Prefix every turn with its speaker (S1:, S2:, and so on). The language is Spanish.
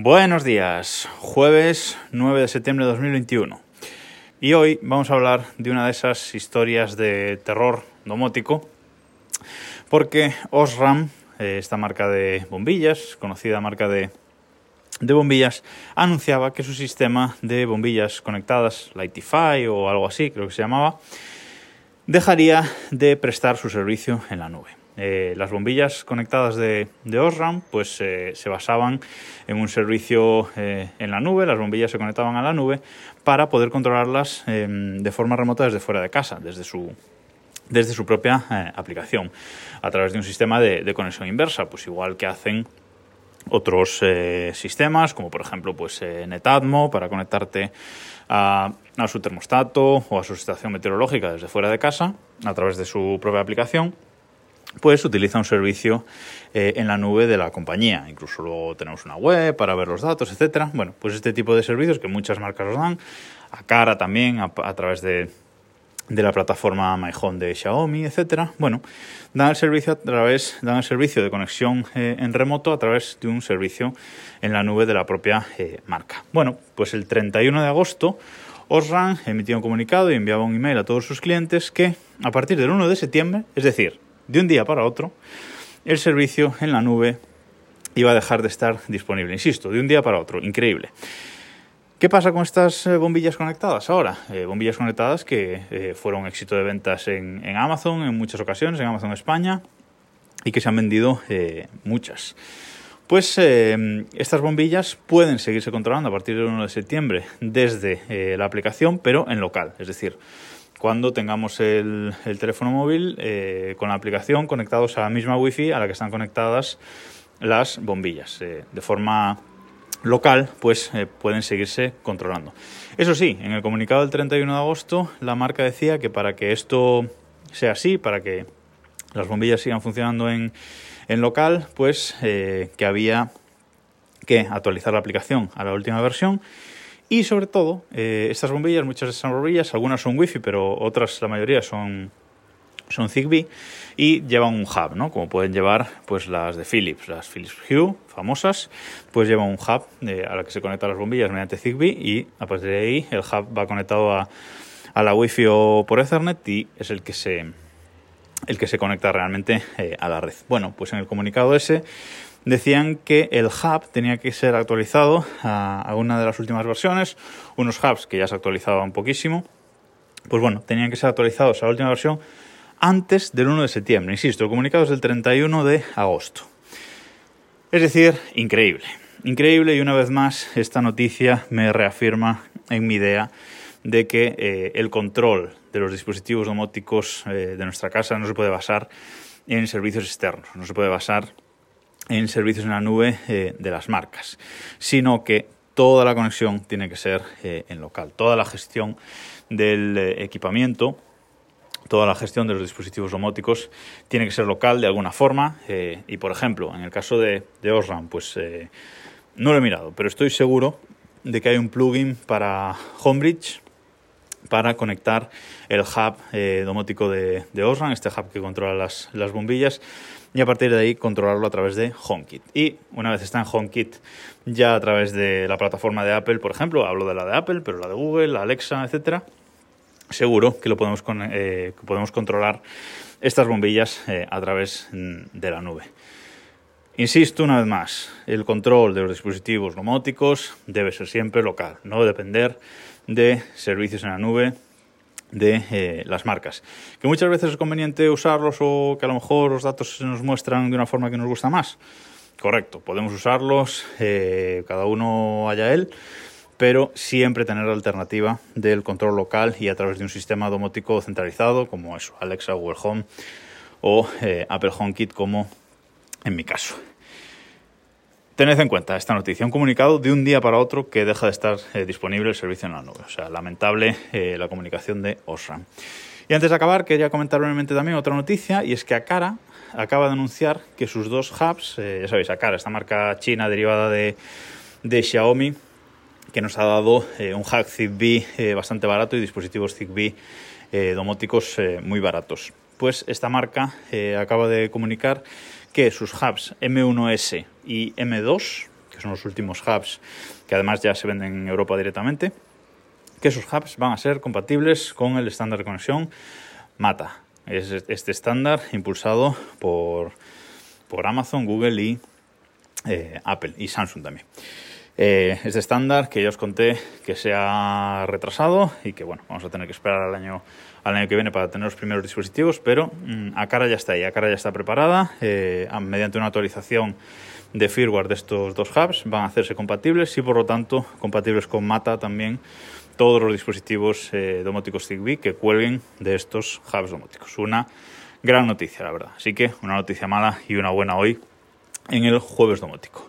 S1: Buenos días, jueves 9 de septiembre de 2021. Y hoy vamos a hablar de una de esas historias de terror domótico, porque Osram, eh, esta marca de bombillas, conocida marca de, de bombillas, anunciaba que su sistema de bombillas conectadas, Lightify o algo así, creo que se llamaba, dejaría de prestar su servicio en la nube. Eh, las bombillas conectadas de, Osram pues eh, se basaban en un servicio eh, en la nube, las bombillas se conectaban a la nube para poder controlarlas em, de forma remota desde fuera de casa, desde su, desde su propia aplicación, a través de un sistema de, conexión inversa, pues igual que hacen otros sistemas, como por ejemplo pues, Netatmo, para conectarte a, a, su termostato o a su estación meteorológica desde fuera de casa, a través de su propia aplicación pues utiliza un servicio eh, en la nube de la compañía. Incluso luego tenemos una web para ver los datos, etcétera. Bueno, pues este tipo de servicios que muchas marcas los dan, a cara también, a, través de, la plataforma MyHome de Xiaomi, etcétera. Bueno, dan el servicio a través, dan el servicio de conexión eh, en remoto a través de un servicio en la nube de la propia eh, marca. Bueno, pues el 31 de agosto Osram emitió un comunicado y enviaba un email a todos sus clientes que a partir del 1 de septiembre, es decir, de un día para otro, el servicio en la nube iba a dejar de estar disponible. Insisto, de un día para otro, increíble. ¿Qué pasa con estas eh, bombillas conectadas ahora? Eh, bombillas conectadas que eh, fueron éxito de ventas en, Amazon en muchas ocasiones, en Amazon España, y que se han vendido muchas. Pues estas bombillas pueden seguirse controlando a partir del 1 de septiembre desde la aplicación, pero en local. Es decir, cuando tengamos el, teléfono móvil eh, con la aplicación conectados a la misma wifi a la que están conectadas las bombillas. Eh, de forma local, pues eh, pueden seguirse controlando. Eso sí, en el comunicado del 31 de agosto, la marca decía que para que esto sea así, para que las bombillas sigan funcionando en, en local, pues que había que actualizar la aplicación a la última versión y sobre todo, eh, estas bombillas, muchas de estas bombillas, algunas son Wi-Fi, pero otras, la mayoría son, son Zigbee y llevan un hub, ¿no? Como pueden llevar pues las de Philips, las Philips Hue, famosas, pues llevan un hub eh, a la que se conectan las bombillas mediante Zigbee y a partir de ahí el hub va conectado a, a la Wi-Fi o por Ethernet y es el que se el que se conecta realmente eh, a la red. Bueno, pues en el comunicado ese decían que el hub tenía que ser actualizado a, una de las últimas versiones, unos hubs que ya se actualizaban poquísimo, pues bueno, tenían que ser actualizados a la última versión antes del 1 de septiembre. Insisto, el comunicado es del 31 de agosto. Es decir, increíble. Increíble y una vez más esta noticia me reafirma en mi idea de que eh, el control de los dispositivos domóticos eh, de nuestra casa no se puede basar en servicios externos, no se puede basar en servicios en la nube eh, de las marcas, sino que toda la conexión tiene que ser eh, en local, toda la gestión del eh, equipamiento, toda la gestión de los dispositivos domóticos tiene que ser local de alguna forma y por ejemplo en el caso de, de Osram pues no lo he mirado pero estoy seguro de que hay un plugin para Homebridge para conectar el hub domótico de, de, Osram, este hub que controla las, las bombillas, y a partir de ahí controlarlo a través de HomeKit. Y una vez está en HomeKit, ya a través de la plataforma de Apple, por ejemplo, hablo de la de Apple, pero la de Google, la Alexa, etcétera, seguro que lo podemos, eh, podemos controlar estas bombillas eh, a través mm, de la nube. Insisto una vez más, el control de los dispositivos domóticos debe ser siempre local, no depender de servicios en la nube de eh, las marcas. Que muchas veces es conveniente usarlos o que a lo mejor los datos se nos muestran de una forma que nos gusta más. Correcto, podemos usarlos, eh, cada uno haya él, pero siempre tener la alternativa del control local y a través de un sistema domótico centralizado como eso, Alexa, Google Home o eh, Apple HomeKit como en mi caso. Tened en cuenta esta noticia, un comunicado de un día para otro que deja de estar eh, disponible el servicio en la nube. O sea, lamentable eh, la comunicación de Osram. Y antes de acabar, quería comentar brevemente también otra noticia, y es que Akara acaba de anunciar que sus dos hubs, eh, ya sabéis, Akara, esta marca china derivada de, de Xiaomi, que nos ha dado un hub Zigbee bastante barato y dispositivos Zigbee domóticos muy baratos. Pues esta marca acaba de comunicar que sus hubs M1S y M2, que son los últimos hubs que además ya se venden en Europa directamente, que esos hubs van a ser compatibles con el estándar de conexión MATA. Es este estándar impulsado por, por Amazon, Google y eh, Apple y Samsung también. Eh, este estándar que ya os conté que se ha retrasado y que bueno, vamos a tener que esperar al año, al año que viene para tener los primeros dispositivos, pero mm, a cara ya está ahí, a cara ya está preparada, eh, mediante una actualización de firmware de estos dos hubs van a hacerse compatibles y por lo tanto compatibles con MATA también todos los dispositivos eh, domóticos Zigbee que cuelguen de estos hubs domóticos. Una gran noticia, la verdad. Así que una noticia mala y una buena hoy en el jueves domótico.